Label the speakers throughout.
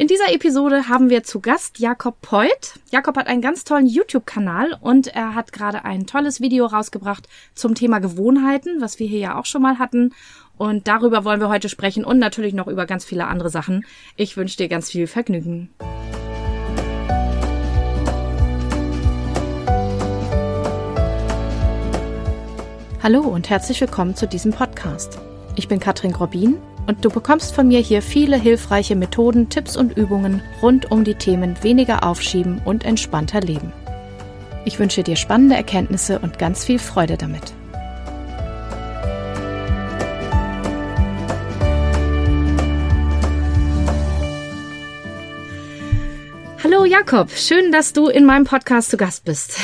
Speaker 1: In dieser Episode haben wir zu Gast Jakob Poit. Jakob hat einen ganz tollen YouTube-Kanal und er hat gerade ein tolles Video rausgebracht zum Thema Gewohnheiten, was wir hier ja auch schon mal hatten. Und darüber wollen wir heute sprechen und natürlich noch über ganz viele andere Sachen. Ich wünsche dir ganz viel Vergnügen. Hallo und herzlich willkommen zu diesem Podcast. Ich bin Katrin Grobin und du bekommst von mir hier viele hilfreiche Methoden, Tipps und Übungen rund um die Themen weniger aufschieben und entspannter leben. Ich wünsche dir spannende Erkenntnisse und ganz viel Freude damit. Hallo Jakob, schön, dass du in meinem Podcast zu Gast bist.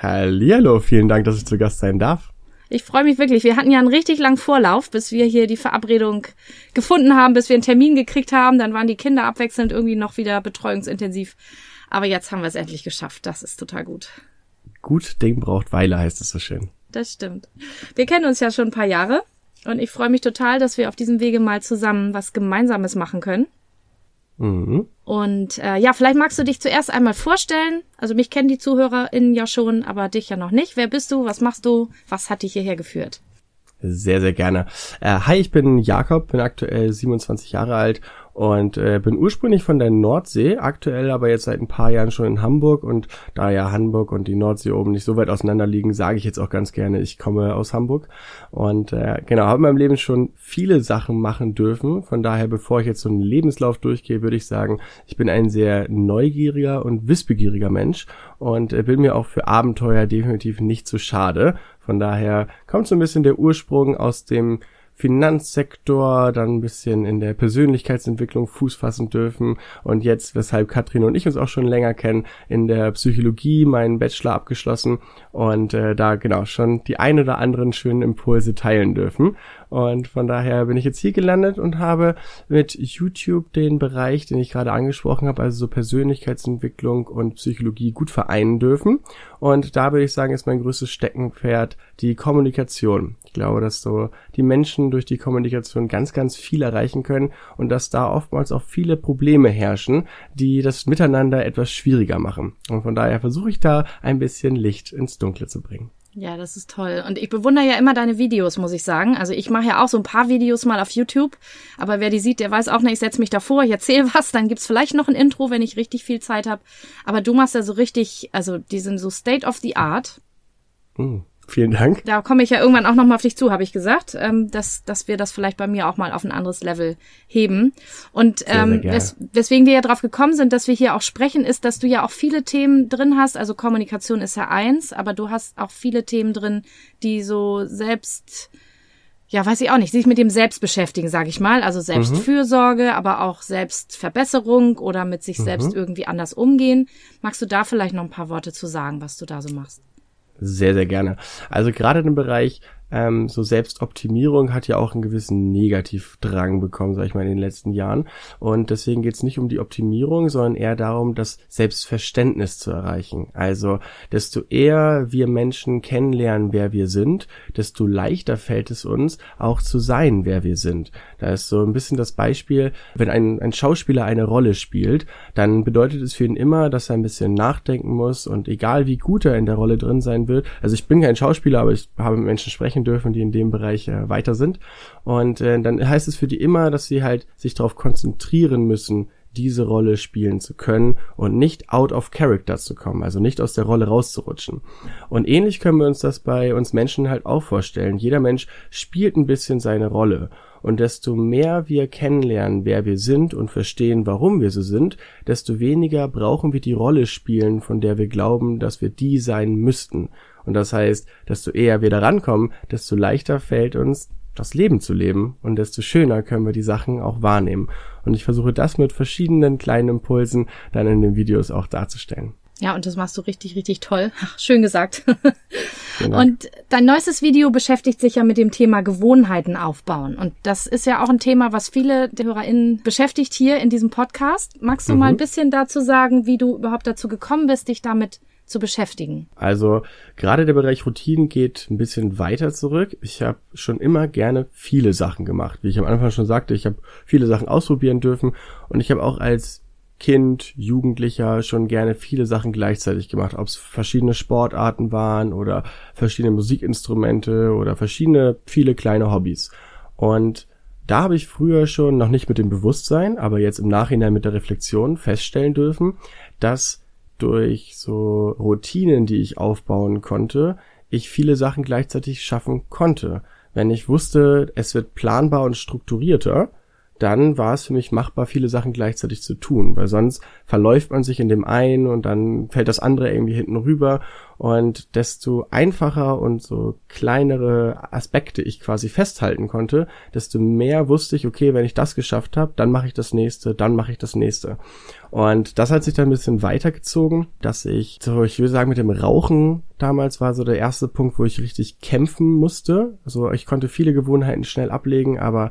Speaker 2: Hallihallo, vielen Dank, dass ich zu Gast sein darf.
Speaker 1: Ich freue mich wirklich. Wir hatten ja einen richtig langen Vorlauf, bis wir hier die Verabredung gefunden haben, bis wir einen Termin gekriegt haben. Dann waren die Kinder abwechselnd irgendwie noch wieder betreuungsintensiv. Aber jetzt haben wir es endlich geschafft. Das ist total gut.
Speaker 2: Gut Ding braucht Weile, heißt es so schön.
Speaker 1: Das stimmt. Wir kennen uns ja schon ein paar Jahre und ich freue mich total, dass wir auf diesem Wege mal zusammen was Gemeinsames machen können. Mhm. Und äh, ja, vielleicht magst du dich zuerst einmal vorstellen. Also mich kennen die ZuhörerInnen ja schon, aber dich ja noch nicht. Wer bist du? Was machst du? Was hat dich hierher geführt?
Speaker 2: Sehr, sehr gerne. Äh, hi, ich bin Jakob, bin aktuell 27 Jahre alt und äh, bin ursprünglich von der Nordsee, aktuell aber jetzt seit ein paar Jahren schon in Hamburg. Und da ja Hamburg und die Nordsee oben nicht so weit auseinander liegen, sage ich jetzt auch ganz gerne, ich komme aus Hamburg. Und äh, genau, habe in meinem Leben schon viele Sachen machen dürfen, von daher, bevor ich jetzt so einen Lebenslauf durchgehe, würde ich sagen, ich bin ein sehr neugieriger und wissbegieriger Mensch. Und äh, bin mir auch für Abenteuer definitiv nicht zu schade, von daher kommt so ein bisschen der Ursprung aus dem Finanzsektor, dann ein bisschen in der Persönlichkeitsentwicklung Fuß fassen dürfen und jetzt, weshalb Katrin und ich uns auch schon länger kennen, in der Psychologie meinen Bachelor abgeschlossen und äh, da genau schon die ein oder anderen schönen Impulse teilen dürfen. Und von daher bin ich jetzt hier gelandet und habe mit YouTube den Bereich, den ich gerade angesprochen habe, also so Persönlichkeitsentwicklung und Psychologie gut vereinen dürfen. Und da würde ich sagen, ist mein größtes Steckenpferd die Kommunikation. Ich glaube, dass so die Menschen durch die Kommunikation ganz, ganz viel erreichen können und dass da oftmals auch viele Probleme herrschen, die das Miteinander etwas schwieriger machen. Und von daher versuche ich da ein bisschen Licht ins Dunkle zu bringen.
Speaker 1: Ja, das ist toll. Und ich bewundere ja immer deine Videos, muss ich sagen. Also ich mache ja auch so ein paar Videos mal auf YouTube, aber wer die sieht, der weiß auch nicht, ich setze mich davor, ich erzähle was, dann gibt's vielleicht noch ein Intro, wenn ich richtig viel Zeit habe. Aber du machst ja so richtig, also die sind so State of the Art.
Speaker 2: Mm. Vielen Dank.
Speaker 1: Da komme ich ja irgendwann auch nochmal auf dich zu, habe ich gesagt, ähm, dass, dass wir das vielleicht bei mir auch mal auf ein anderes Level heben. Und ähm, sehr, sehr wes weswegen wir ja drauf gekommen sind, dass wir hier auch sprechen, ist, dass du ja auch viele Themen drin hast. Also Kommunikation ist ja eins, aber du hast auch viele Themen drin, die so selbst ja, weiß ich auch nicht, sich mit dem Selbst beschäftigen, sage ich mal. Also Selbstfürsorge, mhm. aber auch Selbstverbesserung oder mit sich mhm. selbst irgendwie anders umgehen. Magst du da vielleicht noch ein paar Worte zu sagen, was du da so machst?
Speaker 2: Sehr, sehr gerne. Also gerade im Bereich ähm, so Selbstoptimierung hat ja auch einen gewissen Negativdrang bekommen, sag ich mal, in den letzten Jahren. Und deswegen geht es nicht um die Optimierung, sondern eher darum, das Selbstverständnis zu erreichen. Also desto eher wir Menschen kennenlernen, wer wir sind, desto leichter fällt es uns, auch zu sein, wer wir sind. Da ist so ein bisschen das Beispiel, wenn ein, ein Schauspieler eine Rolle spielt, dann bedeutet es für ihn immer, dass er ein bisschen nachdenken muss und egal wie gut er in der Rolle drin sein wird, also ich bin kein Schauspieler, aber ich habe mit Menschen sprechen dürfen, die in dem Bereich äh, weiter sind. Und äh, dann heißt es für die immer, dass sie halt sich darauf konzentrieren müssen, diese Rolle spielen zu können und nicht out of character zu kommen, also nicht aus der Rolle rauszurutschen. Und ähnlich können wir uns das bei uns Menschen halt auch vorstellen. Jeder Mensch spielt ein bisschen seine Rolle. Und desto mehr wir kennenlernen, wer wir sind und verstehen, warum wir so sind, desto weniger brauchen wir die Rolle spielen, von der wir glauben, dass wir die sein müssten. Und das heißt, desto eher wir da rankommen, desto leichter fällt uns, das Leben zu leben und desto schöner können wir die Sachen auch wahrnehmen. Und ich versuche das mit verschiedenen kleinen Impulsen dann in den Videos auch darzustellen.
Speaker 1: Ja, und das machst du richtig, richtig toll. Ach, schön gesagt. Genau. Und dein neuestes Video beschäftigt sich ja mit dem Thema Gewohnheiten aufbauen. Und das ist ja auch ein Thema, was viele der HörerInnen beschäftigt hier in diesem Podcast. Magst du mhm. mal ein bisschen dazu sagen, wie du überhaupt dazu gekommen bist, dich damit zu beschäftigen?
Speaker 2: Also gerade der Bereich Routinen geht ein bisschen weiter zurück. Ich habe schon immer gerne viele Sachen gemacht. Wie ich am Anfang schon sagte, ich habe viele Sachen ausprobieren dürfen und ich habe auch als Kind, Jugendlicher schon gerne viele Sachen gleichzeitig gemacht, ob es verschiedene Sportarten waren oder verschiedene Musikinstrumente oder verschiedene viele kleine Hobbys. Und da habe ich früher schon noch nicht mit dem Bewusstsein, aber jetzt im Nachhinein mit der Reflexion feststellen dürfen, dass durch so Routinen, die ich aufbauen konnte, ich viele Sachen gleichzeitig schaffen konnte. Wenn ich wusste, es wird planbar und strukturierter, dann war es für mich machbar, viele Sachen gleichzeitig zu tun, weil sonst verläuft man sich in dem einen und dann fällt das andere irgendwie hinten rüber und desto einfacher und so kleinere Aspekte ich quasi festhalten konnte, desto mehr wusste ich, okay, wenn ich das geschafft habe, dann mache ich das nächste, dann mache ich das nächste. Und das hat sich dann ein bisschen weitergezogen, dass ich, so ich würde sagen, mit dem Rauchen damals war so der erste Punkt, wo ich richtig kämpfen musste. Also ich konnte viele Gewohnheiten schnell ablegen, aber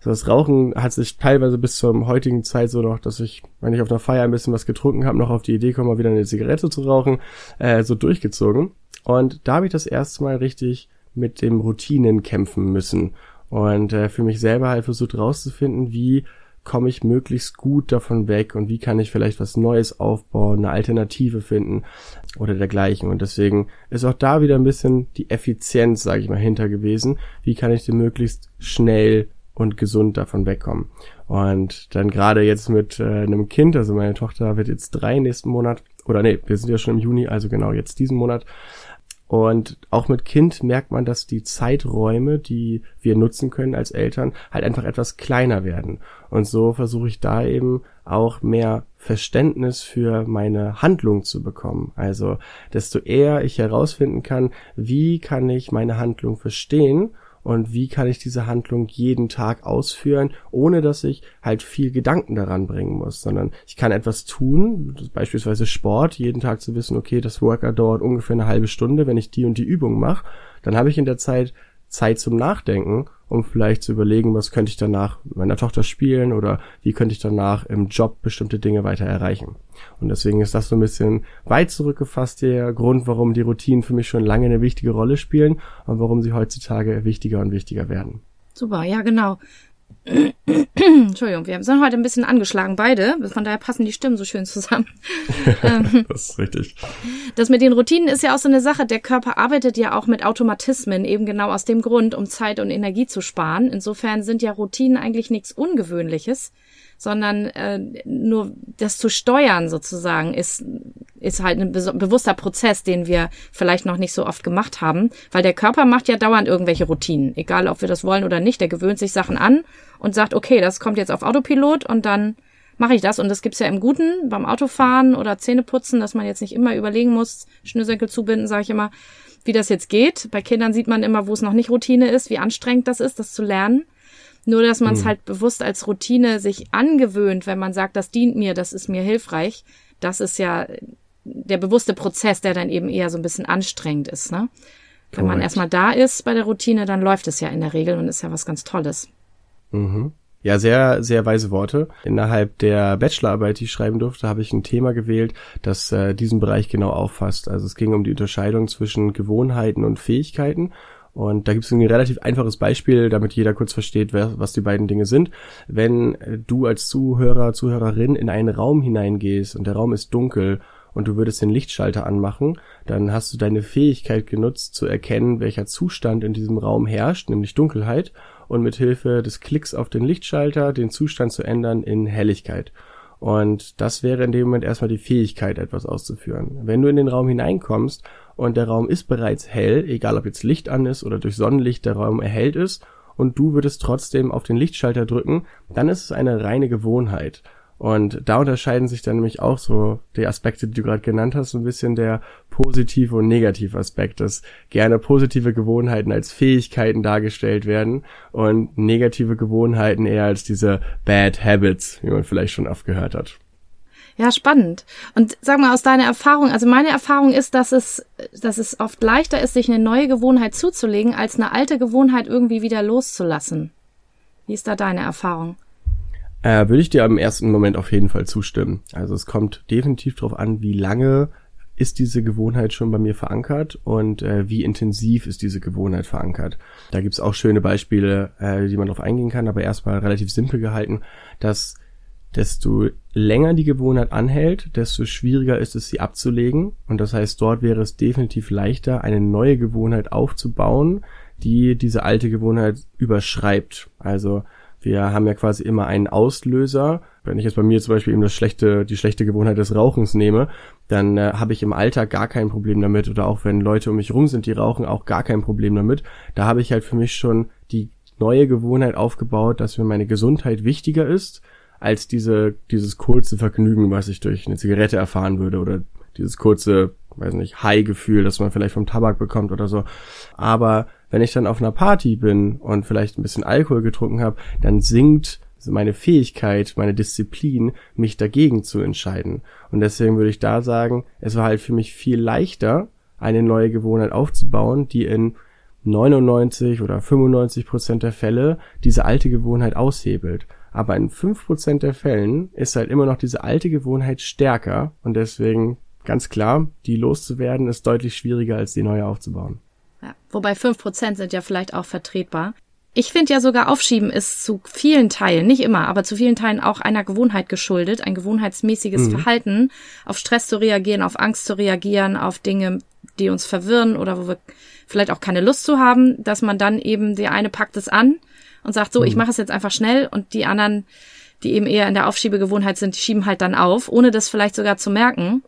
Speaker 2: so das Rauchen hat sich teilweise bis zur heutigen Zeit so noch, dass ich, wenn ich auf einer Feier ein bisschen was getrunken habe, noch auf die Idee komme, mal wieder eine Zigarette zu rauchen, äh, so durchgezogen. Und da habe ich das erste Mal richtig mit dem Routinen kämpfen müssen und äh, für mich selber halt versucht rauszufinden, wie komme ich möglichst gut davon weg und wie kann ich vielleicht was Neues aufbauen, eine Alternative finden oder dergleichen. Und deswegen ist auch da wieder ein bisschen die Effizienz, sage ich mal, hinter gewesen. Wie kann ich denn möglichst schnell und gesund davon wegkommen. Und dann gerade jetzt mit äh, einem Kind, also meine Tochter wird jetzt drei nächsten Monat, oder nee, wir sind ja schon im Juni, also genau jetzt diesen Monat. Und auch mit Kind merkt man, dass die Zeiträume, die wir nutzen können als Eltern, halt einfach etwas kleiner werden. Und so versuche ich da eben auch mehr Verständnis für meine Handlung zu bekommen. Also desto eher ich herausfinden kann, wie kann ich meine Handlung verstehen und wie kann ich diese Handlung jeden Tag ausführen, ohne dass ich halt viel Gedanken daran bringen muss, sondern ich kann etwas tun, beispielsweise Sport, jeden Tag zu wissen, okay, das Workout dauert ungefähr eine halbe Stunde, wenn ich die und die Übung mache, dann habe ich in der Zeit Zeit zum Nachdenken, um vielleicht zu überlegen, was könnte ich danach mit meiner Tochter spielen oder wie könnte ich danach im Job bestimmte Dinge weiter erreichen. Und deswegen ist das so ein bisschen weit zurückgefasst der Grund, warum die Routinen für mich schon lange eine wichtige Rolle spielen und warum sie heutzutage wichtiger und wichtiger werden.
Speaker 1: Super, ja genau. Entschuldigung, wir sind heute ein bisschen angeschlagen, beide. Von daher passen die Stimmen so schön zusammen.
Speaker 2: Ähm, das ist richtig.
Speaker 1: Das mit den Routinen ist ja auch so eine Sache. Der Körper arbeitet ja auch mit Automatismen, eben genau aus dem Grund, um Zeit und Energie zu sparen. Insofern sind ja Routinen eigentlich nichts Ungewöhnliches sondern äh, nur das zu steuern sozusagen ist, ist halt ein bewusster Prozess, den wir vielleicht noch nicht so oft gemacht haben, weil der Körper macht ja dauernd irgendwelche Routinen, egal ob wir das wollen oder nicht, der gewöhnt sich Sachen an und sagt, okay, das kommt jetzt auf Autopilot und dann mache ich das und das gibt's ja im Guten beim Autofahren oder Zähneputzen, dass man jetzt nicht immer überlegen muss, Schnürsenkel zubinden, sage ich immer, wie das jetzt geht. Bei Kindern sieht man immer, wo es noch nicht Routine ist, wie anstrengend das ist, das zu lernen. Nur, dass man es mhm. halt bewusst als Routine sich angewöhnt, wenn man sagt, das dient mir, das ist mir hilfreich. Das ist ja der bewusste Prozess, der dann eben eher so ein bisschen anstrengend ist, ne? Wenn Correct. man erstmal da ist bei der Routine, dann läuft es ja in der Regel und ist ja was ganz Tolles.
Speaker 2: Mhm. Ja, sehr, sehr weise Worte. Innerhalb der Bachelorarbeit, die ich schreiben durfte, habe ich ein Thema gewählt, das äh, diesen Bereich genau auffasst. Also es ging um die Unterscheidung zwischen Gewohnheiten und Fähigkeiten. Und da gibt es ein relativ einfaches Beispiel, damit jeder kurz versteht, was die beiden Dinge sind. Wenn du als Zuhörer, Zuhörerin in einen Raum hineingehst und der Raum ist dunkel und du würdest den Lichtschalter anmachen, dann hast du deine Fähigkeit genutzt zu erkennen, welcher Zustand in diesem Raum herrscht, nämlich Dunkelheit, und mit Hilfe des Klicks auf den Lichtschalter den Zustand zu ändern in Helligkeit. Und das wäre in dem Moment erstmal die Fähigkeit, etwas auszuführen. Wenn du in den Raum hineinkommst und der Raum ist bereits hell, egal ob jetzt Licht an ist oder durch Sonnenlicht der Raum erhellt ist, und du würdest trotzdem auf den Lichtschalter drücken, dann ist es eine reine Gewohnheit. Und da unterscheiden sich dann nämlich auch so die Aspekte, die du gerade genannt hast, ein bisschen der positive und negative Aspekt, dass gerne positive Gewohnheiten als Fähigkeiten dargestellt werden und negative Gewohnheiten eher als diese Bad Habits, wie man vielleicht schon oft gehört hat.
Speaker 1: Ja, spannend. Und sag mal aus deiner Erfahrung, also meine Erfahrung ist, dass es, dass es oft leichter ist, sich eine neue Gewohnheit zuzulegen, als eine alte Gewohnheit irgendwie wieder loszulassen. Wie ist da deine Erfahrung?
Speaker 2: Äh, würde ich dir im ersten Moment auf jeden Fall zustimmen. Also es kommt definitiv darauf an, wie lange ist diese Gewohnheit schon bei mir verankert und äh, wie intensiv ist diese Gewohnheit verankert. Da gibt's auch schöne Beispiele, äh, die man darauf eingehen kann, aber erstmal relativ simpel gehalten, dass desto länger die Gewohnheit anhält, desto schwieriger ist es, sie abzulegen. Und das heißt, dort wäre es definitiv leichter, eine neue Gewohnheit aufzubauen, die diese alte Gewohnheit überschreibt. Also wir haben ja quasi immer einen Auslöser. Wenn ich jetzt bei mir zum Beispiel eben das schlechte, die schlechte Gewohnheit des Rauchens nehme, dann äh, habe ich im Alltag gar kein Problem damit. Oder auch wenn Leute um mich rum sind, die rauchen, auch gar kein Problem damit. Da habe ich halt für mich schon die neue Gewohnheit aufgebaut, dass mir meine Gesundheit wichtiger ist als diese, dieses kurze Vergnügen, was ich durch eine Zigarette erfahren würde oder dieses kurze, weiß nicht, High-Gefühl, das man vielleicht vom Tabak bekommt oder so. Aber wenn ich dann auf einer Party bin und vielleicht ein bisschen Alkohol getrunken habe, dann sinkt meine Fähigkeit, meine Disziplin, mich dagegen zu entscheiden. Und deswegen würde ich da sagen, es war halt für mich viel leichter, eine neue Gewohnheit aufzubauen, die in 99 oder 95 Prozent der Fälle diese alte Gewohnheit aushebelt. Aber in 5% der Fällen ist halt immer noch diese alte Gewohnheit stärker und deswegen ganz klar, die loszuwerden ist deutlich schwieriger als die neue aufzubauen.
Speaker 1: Ja, wobei 5% sind ja vielleicht auch vertretbar. Ich finde ja sogar Aufschieben ist zu vielen Teilen, nicht immer, aber zu vielen Teilen auch einer Gewohnheit geschuldet, ein gewohnheitsmäßiges mhm. Verhalten, auf Stress zu reagieren, auf Angst zu reagieren, auf Dinge, die uns verwirren oder wo wir vielleicht auch keine Lust zu haben, dass man dann eben, der eine packt es an und sagt, so, mhm. ich mache es jetzt einfach schnell und die anderen, die eben eher in der Aufschiebegewohnheit sind, die schieben halt dann auf, ohne das vielleicht sogar zu merken.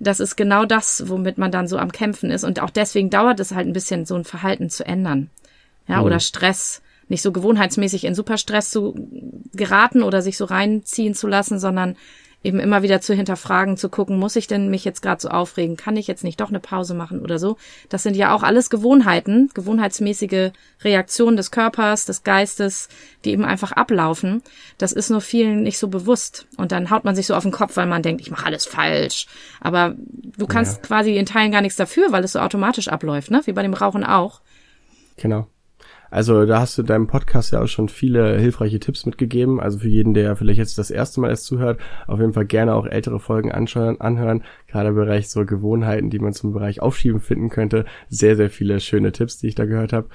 Speaker 1: Das ist genau das, womit man dann so am Kämpfen ist. Und auch deswegen dauert es halt ein bisschen, so ein Verhalten zu ändern. Ja, mhm. oder Stress. Nicht so gewohnheitsmäßig in Superstress zu geraten oder sich so reinziehen zu lassen, sondern eben immer wieder zu hinterfragen, zu gucken, muss ich denn mich jetzt gerade so aufregen? Kann ich jetzt nicht doch eine Pause machen oder so? Das sind ja auch alles Gewohnheiten, gewohnheitsmäßige Reaktionen des Körpers, des Geistes, die eben einfach ablaufen. Das ist nur vielen nicht so bewusst. Und dann haut man sich so auf den Kopf, weil man denkt, ich mache alles falsch. Aber du kannst ja. quasi in Teilen gar nichts dafür, weil es so automatisch abläuft, ne? Wie bei dem Rauchen auch.
Speaker 2: Genau. Also da hast du in deinem Podcast ja auch schon viele hilfreiche Tipps mitgegeben. Also für jeden, der vielleicht jetzt das erste Mal erst zuhört, auf jeden Fall gerne auch ältere Folgen anschauen, anhören. Gerade im Bereich so Gewohnheiten, die man zum Bereich Aufschieben finden könnte. Sehr, sehr viele schöne Tipps, die ich da gehört habe.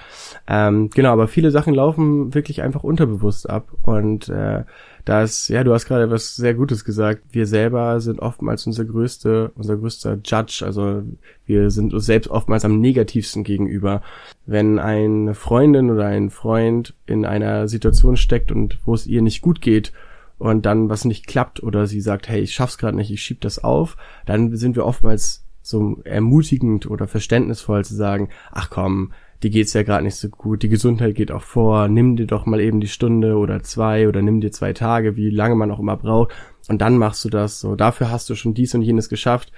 Speaker 2: Ähm, genau, aber viele Sachen laufen wirklich einfach unterbewusst ab. Und äh, dass, ja, du hast gerade was sehr Gutes gesagt. Wir selber sind oftmals unser größte, unser größter Judge. Also wir sind uns selbst oftmals am negativsten gegenüber. Wenn eine Freundin oder ein Freund in einer Situation steckt und wo es ihr nicht gut geht und dann was nicht klappt oder sie sagt, hey, ich schaff's gerade nicht, ich schieb das auf, dann sind wir oftmals so ermutigend oder verständnisvoll zu sagen, ach komm, die geht's ja gerade nicht so gut, die Gesundheit geht auch vor, nimm dir doch mal eben die Stunde oder zwei oder nimm dir zwei Tage, wie lange man auch immer braucht, und dann machst du das. So, dafür hast du schon dies und jenes geschafft.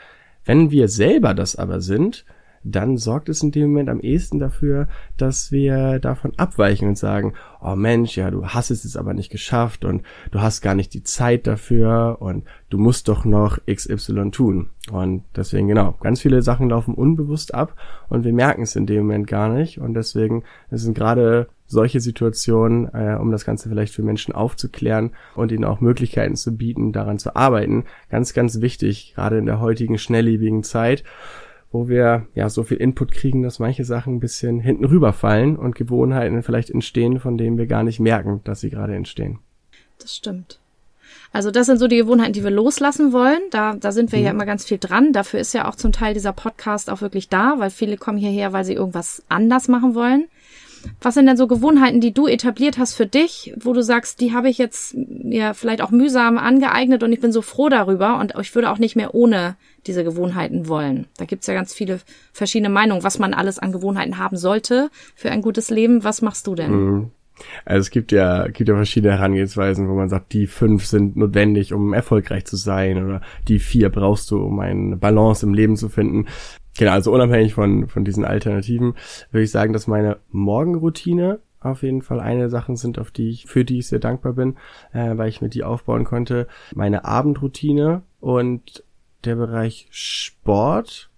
Speaker 2: Wenn wir selber das aber sind, dann sorgt es in dem Moment am ehesten dafür, dass wir davon abweichen und sagen, oh Mensch, ja, du hast es jetzt aber nicht geschafft und du hast gar nicht die Zeit dafür und du musst doch noch XY tun. Und deswegen, genau, ganz viele Sachen laufen unbewusst ab und wir merken es in dem Moment gar nicht. Und deswegen sind gerade solche Situationen, äh, um das Ganze vielleicht für Menschen aufzuklären und ihnen auch Möglichkeiten zu bieten, daran zu arbeiten, ganz, ganz wichtig, gerade in der heutigen schnelllebigen Zeit wo wir ja so viel Input kriegen, dass manche Sachen ein bisschen hinten rüberfallen und Gewohnheiten vielleicht entstehen, von denen wir gar nicht merken, dass sie gerade entstehen.
Speaker 1: Das stimmt. Also das sind so die Gewohnheiten, die wir loslassen wollen. Da, da sind wir mhm. ja immer ganz viel dran. Dafür ist ja auch zum Teil dieser Podcast auch wirklich da, weil viele kommen hierher, weil sie irgendwas anders machen wollen. Was sind denn so Gewohnheiten, die du etabliert hast für dich, wo du sagst, die habe ich jetzt mir vielleicht auch mühsam angeeignet und ich bin so froh darüber und ich würde auch nicht mehr ohne diese Gewohnheiten wollen. Da gibt's ja ganz viele verschiedene Meinungen, was man alles an Gewohnheiten haben sollte für ein gutes Leben. Was machst du denn? Mhm.
Speaker 2: Also es gibt ja, gibt ja verschiedene Herangehensweisen, wo man sagt, die fünf sind notwendig, um erfolgreich zu sein oder die vier brauchst du, um eine Balance im Leben zu finden. Genau, also unabhängig von, von diesen Alternativen würde ich sagen, dass meine Morgenroutine auf jeden Fall eine Sachen sind, auf die ich, für die ich sehr dankbar bin, äh, weil ich mir die aufbauen konnte. Meine Abendroutine und der Bereich Sport.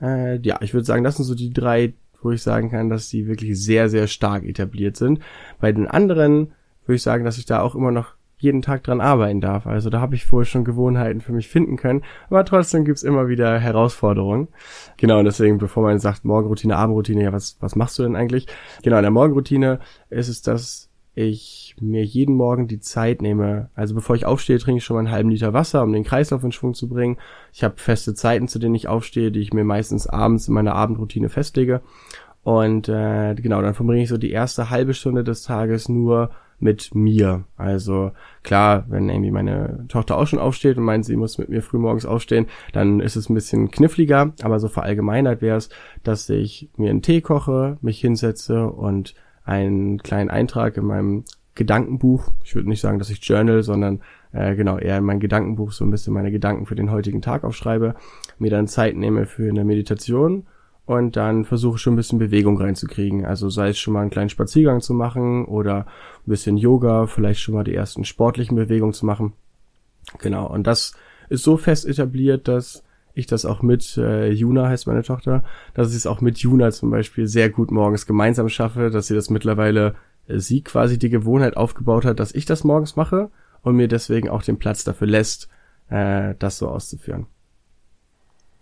Speaker 2: Äh, ja, ich würde sagen, das sind so die drei, wo ich sagen kann, dass die wirklich sehr, sehr stark etabliert sind. Bei den anderen würde ich sagen, dass ich da auch immer noch jeden Tag dran arbeiten darf. Also da habe ich wohl schon Gewohnheiten für mich finden können. Aber trotzdem gibt's immer wieder Herausforderungen. Genau, und deswegen, bevor man sagt, Morgenroutine, Abendroutine, ja, was, was machst du denn eigentlich? Genau, in der Morgenroutine ist es, dass ich mir jeden Morgen die Zeit nehme. Also bevor ich aufstehe, trinke ich schon mal einen halben Liter Wasser, um den Kreislauf in Schwung zu bringen. Ich habe feste Zeiten, zu denen ich aufstehe, die ich mir meistens abends in meiner Abendroutine festlege. Und äh, genau, dann verbringe ich so die erste halbe Stunde des Tages nur mit mir. Also klar, wenn irgendwie meine Tochter auch schon aufsteht und meint, sie muss mit mir früh morgens aufstehen, dann ist es ein bisschen kniffliger. Aber so verallgemeinert wäre es, dass ich mir einen Tee koche, mich hinsetze und einen kleinen Eintrag in meinem Gedankenbuch. Ich würde nicht sagen, dass ich journal, sondern äh, genau eher in mein Gedankenbuch so ein bisschen meine Gedanken für den heutigen Tag aufschreibe, mir dann Zeit nehme für eine Meditation und dann versuche schon ein bisschen Bewegung reinzukriegen. Also sei es schon mal einen kleinen Spaziergang zu machen oder ein bisschen Yoga, vielleicht schon mal die ersten sportlichen Bewegungen zu machen. Genau, und das ist so fest etabliert, dass ich das auch mit äh, Juna heißt meine Tochter, dass ich es auch mit Juna zum Beispiel sehr gut morgens gemeinsam schaffe, dass sie das mittlerweile äh, sie quasi die Gewohnheit aufgebaut hat, dass ich das morgens mache und mir deswegen auch den Platz dafür lässt, äh, das so auszuführen.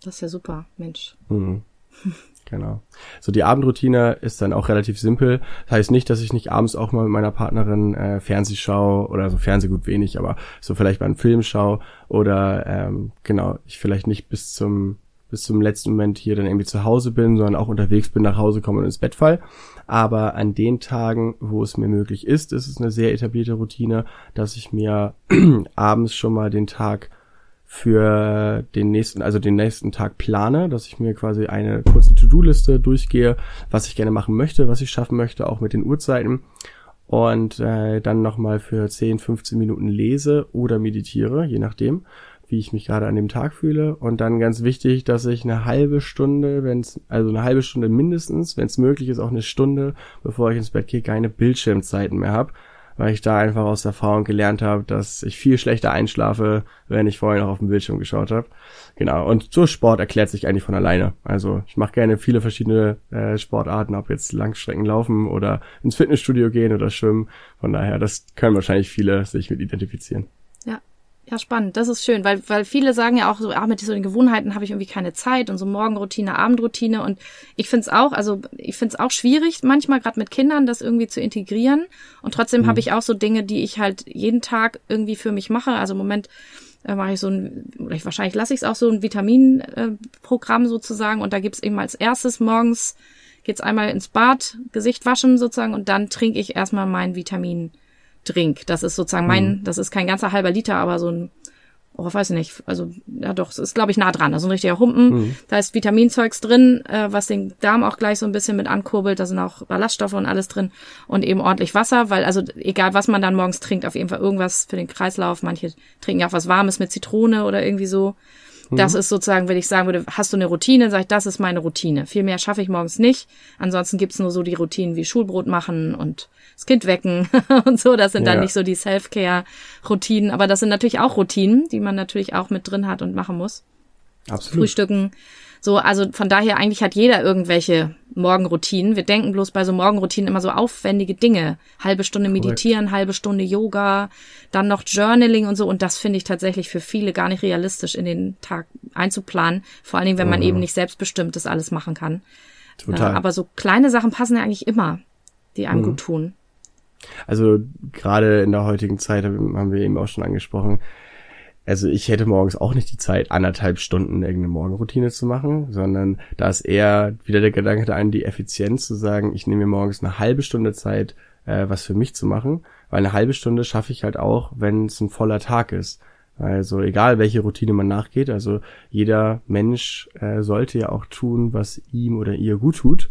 Speaker 1: Das ist ja super, Mensch. Mhm.
Speaker 2: Genau. So die Abendroutine ist dann auch relativ simpel. Das heißt nicht, dass ich nicht abends auch mal mit meiner Partnerin äh, Fernseh schaue oder so Fernseh gut wenig, aber so vielleicht mal einen Film schaue oder ähm, genau, ich vielleicht nicht bis zum bis zum letzten Moment hier dann irgendwie zu Hause bin, sondern auch unterwegs bin, nach Hause komme und ins Bett fall. Aber an den Tagen, wo es mir möglich ist, ist es eine sehr etablierte Routine, dass ich mir abends schon mal den Tag für den nächsten, also den nächsten Tag plane, dass ich mir quasi eine kurze To-Do-Liste durchgehe, was ich gerne machen möchte, was ich schaffen möchte, auch mit den Uhrzeiten und äh, dann nochmal für 10, 15 Minuten lese oder meditiere, je nachdem, wie ich mich gerade an dem Tag fühle. Und dann ganz wichtig, dass ich eine halbe Stunde, wenn es, also eine halbe Stunde mindestens, wenn es möglich ist, auch eine Stunde, bevor ich ins Bett gehe, keine Bildschirmzeiten mehr habe weil ich da einfach aus Erfahrung gelernt habe, dass ich viel schlechter einschlafe, wenn ich vorher noch auf dem Bildschirm geschaut habe. Genau, und so Sport erklärt sich eigentlich von alleine. Also ich mache gerne viele verschiedene äh, Sportarten, ob jetzt Langstrecken laufen oder ins Fitnessstudio gehen oder schwimmen. Von daher, das können wahrscheinlich viele sich mit identifizieren.
Speaker 1: Ja, spannend. Das ist schön, weil, weil viele sagen ja auch so, ah, mit so den Gewohnheiten habe ich irgendwie keine Zeit und so Morgenroutine, Abendroutine und ich finde es auch, also ich finde es auch schwierig, manchmal gerade mit Kindern das irgendwie zu integrieren und trotzdem mhm. habe ich auch so Dinge, die ich halt jeden Tag irgendwie für mich mache. Also im Moment äh, mache ich so ein, wahrscheinlich lasse ich es auch so ein Vitaminprogramm äh, sozusagen und da gibt's eben als erstes morgens geht's einmal ins Bad, Gesicht waschen sozusagen und dann trinke ich erstmal mein Vitamin Drink. Das ist sozusagen mein, mhm. das ist kein ganzer halber Liter, aber so ein, oh, weiß ich nicht, also ja doch, es ist glaube ich nah dran. Also ein richtiger Humpen. Mhm. Da ist Vitaminzeugs drin, äh, was den Darm auch gleich so ein bisschen mit ankurbelt. Da sind auch Ballaststoffe und alles drin und eben ordentlich Wasser, weil also egal was man dann morgens trinkt, auf jeden Fall irgendwas für den Kreislauf. Manche trinken ja auch was Warmes mit Zitrone oder irgendwie so. Das mhm. ist sozusagen, wenn ich sagen würde, hast du eine Routine, sag ich, das ist meine Routine. Viel mehr schaffe ich morgens nicht. Ansonsten gibt's nur so die Routinen wie Schulbrot machen und das Kind wecken und so. Das sind ja. dann nicht so die Self-Care-Routinen, aber das sind natürlich auch Routinen, die man natürlich auch mit drin hat und machen muss. Absolut. Frühstücken. So, also von daher eigentlich hat jeder irgendwelche Morgenroutinen. Wir denken bloß bei so Morgenroutinen immer so aufwendige Dinge. Halbe Stunde Correct. meditieren, halbe Stunde Yoga, dann noch Journaling und so. Und das finde ich tatsächlich für viele gar nicht realistisch in den Tag einzuplanen. Vor allen Dingen, wenn man mhm. eben nicht selbstbestimmt das alles machen kann. Total. Äh, aber so kleine Sachen passen ja eigentlich immer, die einem mhm. gut tun.
Speaker 2: Also gerade in der heutigen Zeit haben wir eben auch schon angesprochen. Also ich hätte morgens auch nicht die Zeit, anderthalb Stunden irgendeine Morgenroutine zu machen, sondern da ist eher wieder der Gedanke da an die Effizienz zu sagen, ich nehme mir morgens eine halbe Stunde Zeit, äh, was für mich zu machen, weil eine halbe Stunde schaffe ich halt auch, wenn es ein voller Tag ist. Also egal, welche Routine man nachgeht, also jeder Mensch äh, sollte ja auch tun, was ihm oder ihr gut tut.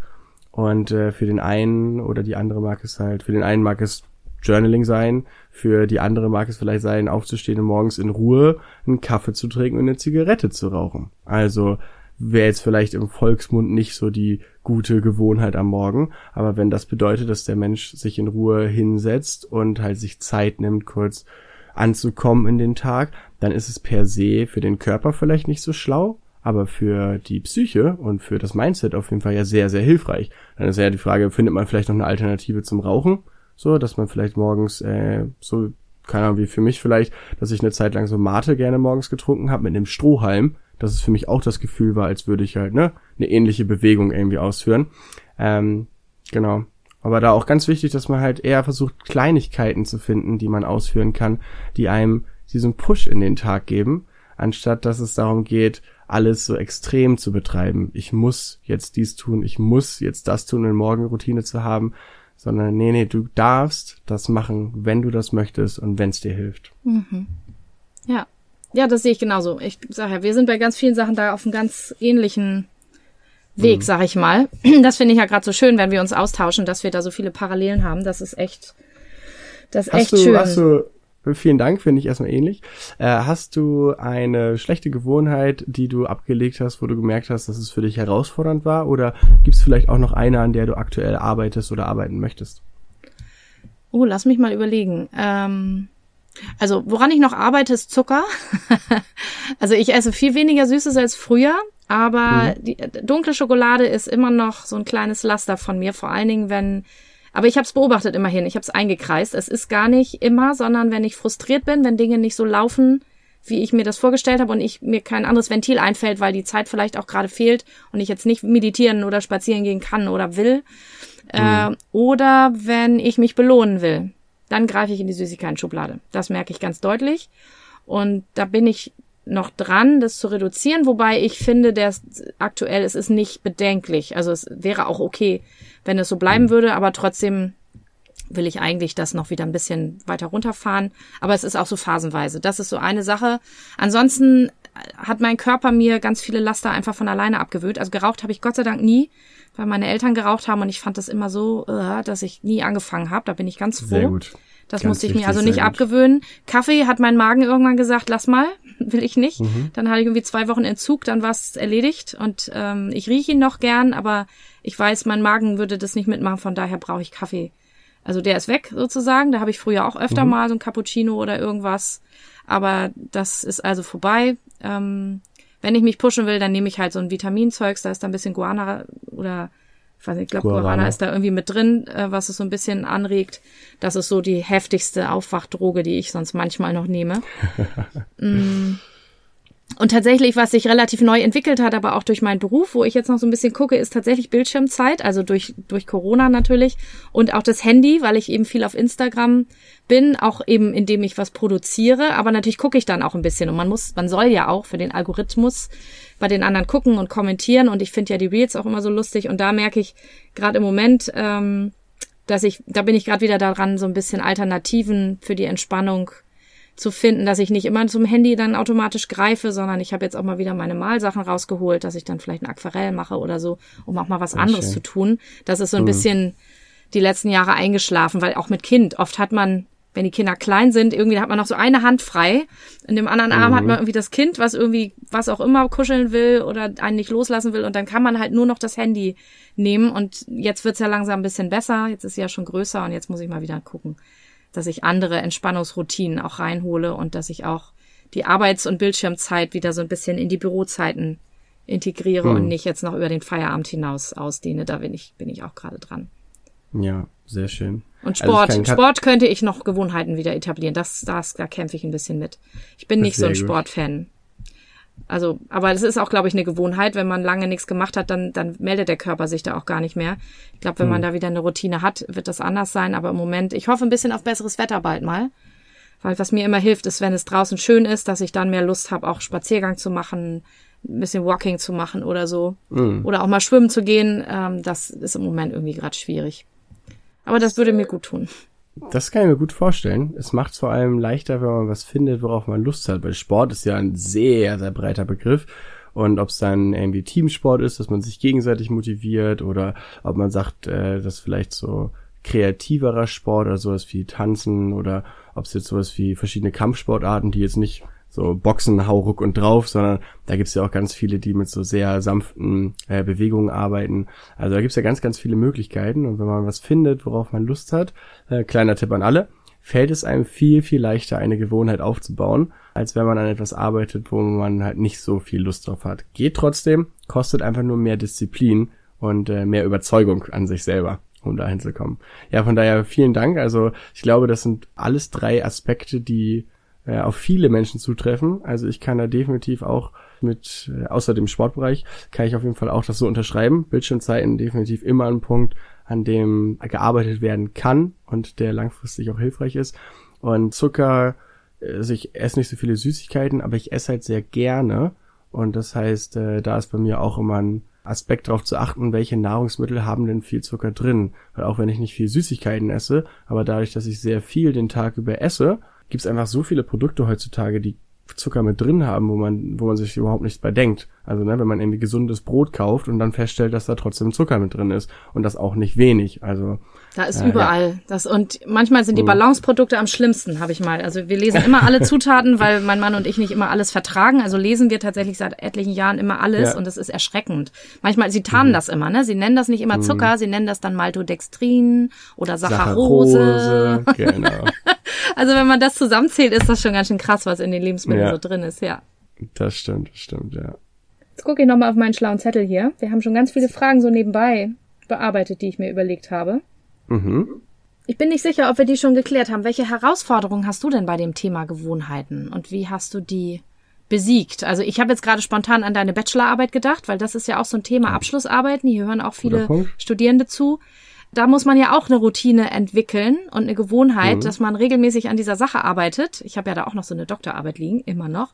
Speaker 2: Und äh, für den einen oder die andere mag es halt, für den einen mag es Journaling sein, für die andere mag es vielleicht sein, aufzustehen und morgens in Ruhe einen Kaffee zu trinken und eine Zigarette zu rauchen. Also wäre jetzt vielleicht im Volksmund nicht so die gute Gewohnheit am Morgen, aber wenn das bedeutet, dass der Mensch sich in Ruhe hinsetzt und halt sich Zeit nimmt, kurz anzukommen in den Tag, dann ist es per se für den Körper vielleicht nicht so schlau, aber für die Psyche und für das Mindset auf jeden Fall ja sehr, sehr hilfreich. Dann ist ja die Frage, findet man vielleicht noch eine Alternative zum Rauchen? So, dass man vielleicht morgens äh, so, keine Ahnung, wie für mich vielleicht, dass ich eine Zeit lang so Mate gerne morgens getrunken habe mit einem Strohhalm, dass es für mich auch das Gefühl war, als würde ich halt ne eine ähnliche Bewegung irgendwie ausführen. Ähm, genau. Aber da auch ganz wichtig, dass man halt eher versucht, Kleinigkeiten zu finden, die man ausführen kann, die einem diesen Push in den Tag geben, anstatt dass es darum geht, alles so extrem zu betreiben. Ich muss jetzt dies tun, ich muss jetzt das tun, eine Morgenroutine zu haben, sondern nee, nee, du darfst das machen, wenn du das möchtest und wenn es dir hilft.
Speaker 1: Mhm. Ja. Ja, das sehe ich genauso. Ich sage ja, wir sind bei ganz vielen Sachen da auf einem ganz ähnlichen Weg, mhm. sag ich mal. Das finde ich ja gerade so schön, wenn wir uns austauschen, dass wir da so viele Parallelen haben. Das ist echt, das ist hast echt
Speaker 2: du,
Speaker 1: schön.
Speaker 2: Hast du, vielen Dank, finde ich erstmal ähnlich. Äh, hast du eine schlechte Gewohnheit, die du abgelegt hast, wo du gemerkt hast, dass es für dich herausfordernd war? Oder gibt es vielleicht auch noch eine, an der du aktuell arbeitest oder arbeiten möchtest?
Speaker 1: Oh, lass mich mal überlegen. Ähm also, woran ich noch arbeite, ist Zucker. also, ich esse viel weniger Süßes als früher, aber mhm. die dunkle Schokolade ist immer noch so ein kleines Laster von mir, vor allen Dingen, wenn aber ich habe es beobachtet immerhin, ich habe es eingekreist. Es ist gar nicht immer, sondern wenn ich frustriert bin, wenn Dinge nicht so laufen, wie ich mir das vorgestellt habe und ich mir kein anderes Ventil einfällt, weil die Zeit vielleicht auch gerade fehlt und ich jetzt nicht meditieren oder spazieren gehen kann oder will. Mhm. Äh, oder wenn ich mich belohnen will dann greife ich in die Süßigkeiten-Schublade. Das merke ich ganz deutlich. Und da bin ich noch dran, das zu reduzieren, wobei ich finde, der aktuell es ist nicht bedenklich. Also es wäre auch okay, wenn es so bleiben mhm. würde, aber trotzdem will ich eigentlich das noch wieder ein bisschen weiter runterfahren. Aber es ist auch so phasenweise. Das ist so eine Sache. Ansonsten hat mein Körper mir ganz viele Laster einfach von alleine abgewöhnt. Also geraucht habe ich Gott sei Dank nie weil meine Eltern geraucht haben und ich fand das immer so, äh, dass ich nie angefangen habe. Da bin ich ganz froh. Sehr gut. Das ganz musste ich mir also nicht abgewöhnen. Kaffee hat mein Magen irgendwann gesagt, lass mal, will ich nicht. Mhm. Dann hatte ich irgendwie zwei Wochen Entzug, dann war es erledigt und ähm, ich rieche ihn noch gern, aber ich weiß, mein Magen würde das nicht mitmachen, von daher brauche ich Kaffee. Also der ist weg sozusagen. Da habe ich früher auch öfter mhm. mal so ein Cappuccino oder irgendwas. Aber das ist also vorbei. Ähm, wenn ich mich pushen will, dann nehme ich halt so ein Vitaminzeugs, da ist da ein bisschen Guana oder ich weiß nicht, ich glaube Guarana. Ist da irgendwie mit drin, äh, was es so ein bisschen anregt. Das ist so die heftigste Aufwachdroge, die ich sonst manchmal noch nehme. mm. Und tatsächlich, was sich relativ neu entwickelt hat, aber auch durch meinen Beruf, wo ich jetzt noch so ein bisschen gucke, ist tatsächlich Bildschirmzeit, also durch, durch Corona natürlich. Und auch das Handy, weil ich eben viel auf Instagram bin, auch eben indem ich was produziere, aber natürlich gucke ich dann auch ein bisschen. Und man muss, man soll ja auch für den Algorithmus bei den anderen gucken und kommentieren. Und ich finde ja die Reels auch immer so lustig. Und da merke ich gerade im Moment, ähm, dass ich, da bin ich gerade wieder daran, so ein bisschen Alternativen für die Entspannung zu finden, dass ich nicht immer zum Handy dann automatisch greife, sondern ich habe jetzt auch mal wieder meine Malsachen rausgeholt, dass ich dann vielleicht ein Aquarell mache oder so, um auch mal was anderes schön. zu tun. Das ist so ein mhm. bisschen die letzten Jahre eingeschlafen, weil auch mit Kind, oft hat man, wenn die Kinder klein sind, irgendwie hat man noch so eine Hand frei. In dem anderen Arm mhm. hat man irgendwie das Kind, was irgendwie, was auch immer kuscheln will oder einen nicht loslassen will und dann kann man halt nur noch das Handy nehmen und jetzt wird's ja langsam ein bisschen besser, jetzt ist sie ja schon größer und jetzt muss ich mal wieder gucken dass ich andere Entspannungsroutinen auch reinhole und dass ich auch die Arbeits- und Bildschirmzeit wieder so ein bisschen in die Bürozeiten integriere hm. und nicht jetzt noch über den Feierabend hinaus ausdehne. Da bin ich, bin ich auch gerade dran.
Speaker 2: Ja, sehr schön.
Speaker 1: Und also Sport, also Sport könnte ich noch Gewohnheiten wieder etablieren. Das, das, da kämpfe ich ein bisschen mit. Ich bin nicht so ein Sportfan. Also, aber das ist auch, glaube ich, eine Gewohnheit. Wenn man lange nichts gemacht hat, dann, dann meldet der Körper sich da auch gar nicht mehr. Ich glaube, wenn hm. man da wieder eine Routine hat, wird das anders sein. Aber im Moment, ich hoffe ein bisschen auf besseres Wetter bald mal. Weil was mir immer hilft, ist, wenn es draußen schön ist, dass ich dann mehr Lust habe, auch Spaziergang zu machen, ein bisschen Walking zu machen oder so. Hm. Oder auch mal schwimmen zu gehen. Ähm, das ist im Moment irgendwie gerade schwierig. Aber das würde mir gut tun.
Speaker 2: Das kann ich mir gut vorstellen. Es macht es vor allem leichter, wenn man was findet, worauf man Lust hat. Weil Sport ist ja ein sehr, sehr breiter Begriff. Und ob es dann irgendwie Teamsport ist, dass man sich gegenseitig motiviert oder ob man sagt, äh, dass vielleicht so kreativerer Sport oder sowas wie Tanzen oder ob es jetzt sowas wie verschiedene Kampfsportarten, die jetzt nicht so Boxen, Hau, Ruck und drauf, sondern da gibt's ja auch ganz viele, die mit so sehr sanften äh, Bewegungen arbeiten. Also da gibt's ja ganz, ganz viele Möglichkeiten und wenn man was findet, worauf man Lust hat, äh, kleiner Tipp an alle, fällt es einem viel, viel leichter, eine Gewohnheit aufzubauen, als wenn man an etwas arbeitet, wo man halt nicht so viel Lust drauf hat. Geht trotzdem, kostet einfach nur mehr Disziplin und äh, mehr Überzeugung an sich selber um dahin zu kommen. Ja, von daher vielen Dank. Also ich glaube, das sind alles drei Aspekte, die äh, auf viele Menschen zutreffen. Also ich kann da definitiv auch mit, äh, außer dem Sportbereich, kann ich auf jeden Fall auch das so unterschreiben. Bildschirmzeiten definitiv immer ein Punkt. an dem gearbeitet werden kann und der langfristig auch hilfreich ist. Und Zucker, also ich esse nicht so viele Süßigkeiten, aber ich esse halt sehr gerne. Und das heißt, äh, da ist bei mir auch immer ein Aspekt darauf zu achten, welche Nahrungsmittel haben denn viel Zucker drin. Weil auch wenn ich nicht viel Süßigkeiten esse, aber dadurch, dass ich sehr viel den Tag über esse, gibt es einfach so viele Produkte heutzutage, die Zucker mit drin haben, wo man, wo man sich überhaupt nichts bei denkt. Also ne, wenn man irgendwie gesundes Brot kauft und dann feststellt, dass da trotzdem Zucker mit drin ist und das auch nicht wenig. Also
Speaker 1: da ist äh, überall ja. das und manchmal sind die. Balanceprodukte am schlimmsten, habe ich mal. Also wir lesen immer alle Zutaten, weil mein Mann und ich nicht immer alles vertragen. Also lesen wir tatsächlich seit etlichen Jahren immer alles ja. und es ist erschreckend. Manchmal sie tarnen mhm. das immer, ne? Sie nennen das nicht immer mhm. Zucker, mhm. sie nennen das dann Maltodextrin oder Saccharose. Saccharose genau. also wenn man das zusammenzählt, ist das schon ganz schön krass, was in den Lebensmitteln ja. so drin ist, ja.
Speaker 2: Das stimmt, das stimmt, ja.
Speaker 1: Jetzt gucke ich nochmal auf meinen schlauen Zettel hier. Wir haben schon ganz viele Fragen so nebenbei bearbeitet, die ich mir überlegt habe. Mhm. Ich bin nicht sicher, ob wir die schon geklärt haben. Welche Herausforderungen hast du denn bei dem Thema Gewohnheiten und wie hast du die besiegt? Also ich habe jetzt gerade spontan an deine Bachelorarbeit gedacht, weil das ist ja auch so ein Thema Abschlussarbeiten. Hier hören auch viele Studierende zu da muss man ja auch eine Routine entwickeln und eine Gewohnheit, mhm. dass man regelmäßig an dieser Sache arbeitet. Ich habe ja da auch noch so eine Doktorarbeit liegen, immer noch.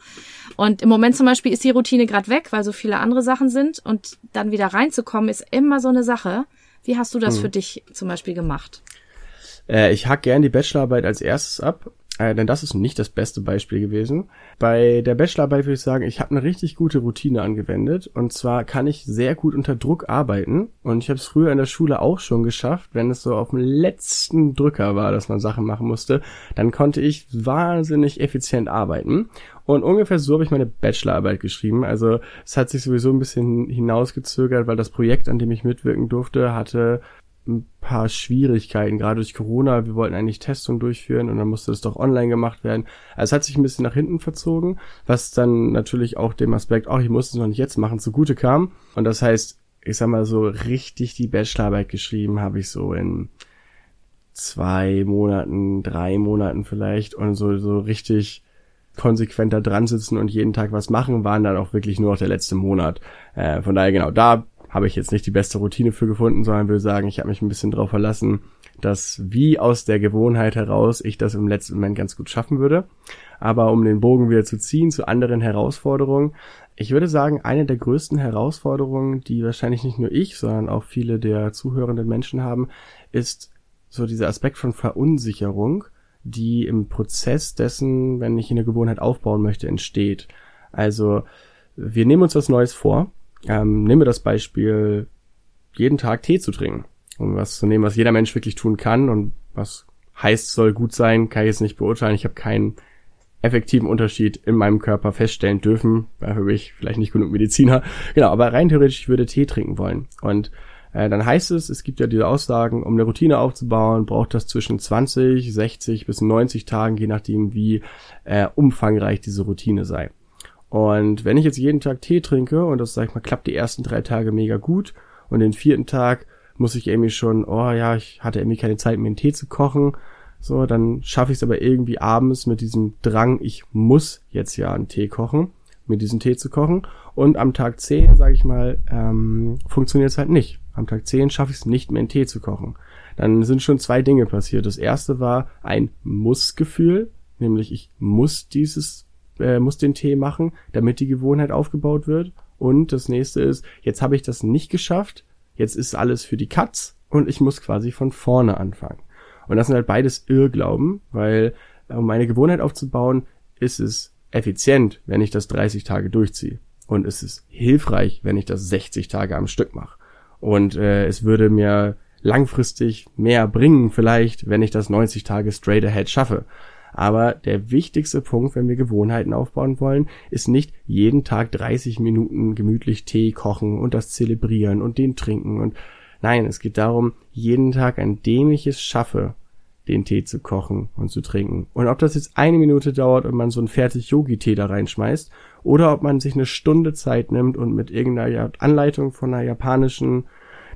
Speaker 1: Und im Moment zum Beispiel ist die Routine gerade weg, weil so viele andere Sachen sind. Und dann wieder reinzukommen, ist immer so eine Sache. Wie hast du das mhm. für dich zum Beispiel gemacht?
Speaker 2: Äh, ich hack gern die Bachelorarbeit als erstes ab äh, denn das ist nicht das beste Beispiel gewesen. Bei der Bachelorarbeit würde ich sagen, ich habe eine richtig gute Routine angewendet. Und zwar kann ich sehr gut unter Druck arbeiten. Und ich habe es früher in der Schule auch schon geschafft, wenn es so auf dem letzten Drücker war, dass man Sachen machen musste, dann konnte ich wahnsinnig effizient arbeiten. Und ungefähr so habe ich meine Bachelorarbeit geschrieben. Also es hat sich sowieso ein bisschen hinausgezögert, weil das Projekt, an dem ich mitwirken durfte, hatte ein paar Schwierigkeiten, gerade durch Corona. Wir wollten eigentlich Testungen durchführen und dann musste es doch online gemacht werden. Also es hat sich ein bisschen nach hinten verzogen, was dann natürlich auch dem Aspekt, ach, ich muss es noch nicht jetzt machen, zugute kam. Und das heißt, ich sag mal so, richtig die Bachelorarbeit geschrieben habe ich so in zwei Monaten, drei Monaten vielleicht und so, so richtig konsequenter dran sitzen und jeden Tag was machen, waren dann auch wirklich nur noch der letzte Monat. Äh, von daher genau, da habe ich jetzt nicht die beste Routine für gefunden, sondern würde sagen, ich habe mich ein bisschen darauf verlassen, dass wie aus der Gewohnheit heraus ich das im letzten Moment ganz gut schaffen würde. Aber um den Bogen wieder zu ziehen zu anderen Herausforderungen, ich würde sagen, eine der größten Herausforderungen, die wahrscheinlich nicht nur ich, sondern auch viele der zuhörenden Menschen haben, ist so dieser Aspekt von Verunsicherung, die im Prozess dessen, wenn ich eine Gewohnheit aufbauen möchte, entsteht. Also wir nehmen uns was Neues vor ähm, nehmen wir das Beispiel, jeden Tag Tee zu trinken. Um was zu nehmen, was jeder Mensch wirklich tun kann und was heißt, soll gut sein, kann ich jetzt nicht beurteilen. Ich habe keinen effektiven Unterschied in meinem Körper feststellen dürfen. Dafür bin ich vielleicht nicht genug Mediziner. Genau, aber rein theoretisch, ich würde Tee trinken wollen. Und äh, dann heißt es, es gibt ja diese Aussagen, um eine Routine aufzubauen, braucht das zwischen 20, 60 bis 90 Tagen, je nachdem, wie äh, umfangreich diese Routine sei. Und wenn ich jetzt jeden Tag Tee trinke und das, sag ich mal, klappt die ersten drei Tage mega gut und den vierten Tag muss ich irgendwie schon, oh ja, ich hatte irgendwie keine Zeit, mir einen Tee zu kochen, so, dann schaffe ich es aber irgendwie abends mit diesem Drang, ich muss jetzt ja einen Tee kochen, mit diesem Tee zu kochen. Und am Tag 10, sage ich mal, ähm, funktioniert es halt nicht. Am Tag 10 schaffe ich es nicht mehr, einen Tee zu kochen. Dann sind schon zwei Dinge passiert. Das erste war ein Muss-Gefühl, nämlich ich muss dieses äh, muss den Tee machen, damit die Gewohnheit aufgebaut wird. Und das nächste ist, jetzt habe ich das nicht geschafft, jetzt ist alles für die Katz und ich muss quasi von vorne anfangen. Und das sind halt beides Irrglauben, weil um meine Gewohnheit aufzubauen, ist es effizient, wenn ich das 30 Tage durchziehe. Und es ist hilfreich, wenn ich das 60 Tage am Stück mache. Und äh, es würde mir langfristig mehr bringen, vielleicht, wenn ich das 90 Tage straight ahead schaffe. Aber der wichtigste Punkt, wenn wir Gewohnheiten aufbauen wollen, ist nicht jeden Tag 30 Minuten gemütlich Tee kochen und das zelebrieren und den trinken und nein, es geht darum, jeden Tag ein dämliches schaffe, den Tee zu kochen und zu trinken. Und ob das jetzt eine Minute dauert und man so einen fertig Yogi-Tee da reinschmeißt, oder ob man sich eine Stunde Zeit nimmt und mit irgendeiner Anleitung von einer japanischen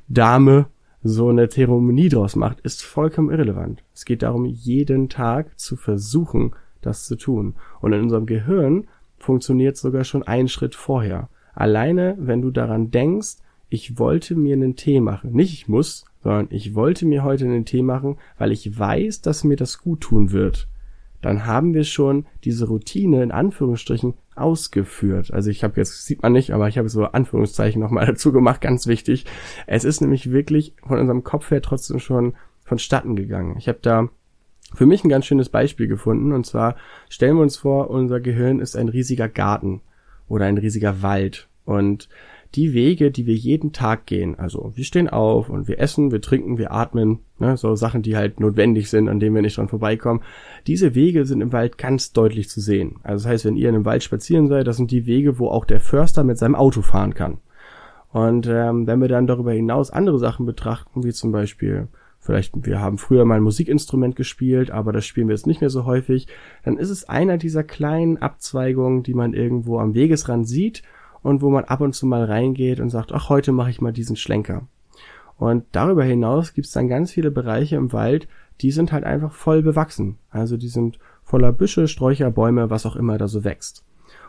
Speaker 2: Dame so eine Zeremonie draus macht, ist vollkommen irrelevant. Es geht darum, jeden Tag zu versuchen, das zu tun. Und in unserem Gehirn funktioniert sogar schon einen Schritt vorher. Alleine, wenn du daran denkst, ich wollte mir einen Tee machen, nicht ich muss, sondern ich wollte mir heute einen Tee machen, weil ich weiß, dass mir das gut tun wird. Dann haben wir schon diese Routine in Anführungsstrichen ausgeführt. Also ich habe jetzt, sieht man nicht, aber ich habe so Anführungszeichen nochmal dazu gemacht, ganz wichtig. Es ist nämlich wirklich von unserem Kopf her trotzdem schon vonstatten gegangen. Ich habe da für mich ein ganz schönes Beispiel gefunden. Und zwar stellen wir uns vor, unser Gehirn ist ein riesiger Garten oder ein riesiger Wald. Und die Wege, die wir jeden Tag gehen, also wir stehen auf und wir essen, wir trinken, wir atmen, ne, so Sachen, die halt notwendig sind, an denen wir nicht dran vorbeikommen, diese Wege sind im Wald ganz deutlich zu sehen. Also das heißt, wenn ihr in einem Wald spazieren seid, das sind die Wege, wo auch der Förster mit seinem Auto fahren kann. Und ähm, wenn wir dann darüber hinaus andere Sachen betrachten, wie zum Beispiel vielleicht wir haben früher mal ein Musikinstrument gespielt, aber das spielen wir jetzt nicht mehr so häufig, dann ist es einer dieser kleinen Abzweigungen, die man irgendwo am Wegesrand sieht und wo man ab und zu mal reingeht und sagt, ach, heute mache ich mal diesen Schlenker. Und darüber hinaus gibt es dann ganz viele Bereiche im Wald, die sind halt einfach voll bewachsen. Also die sind voller Büsche, Sträucher, Bäume, was auch immer da so wächst.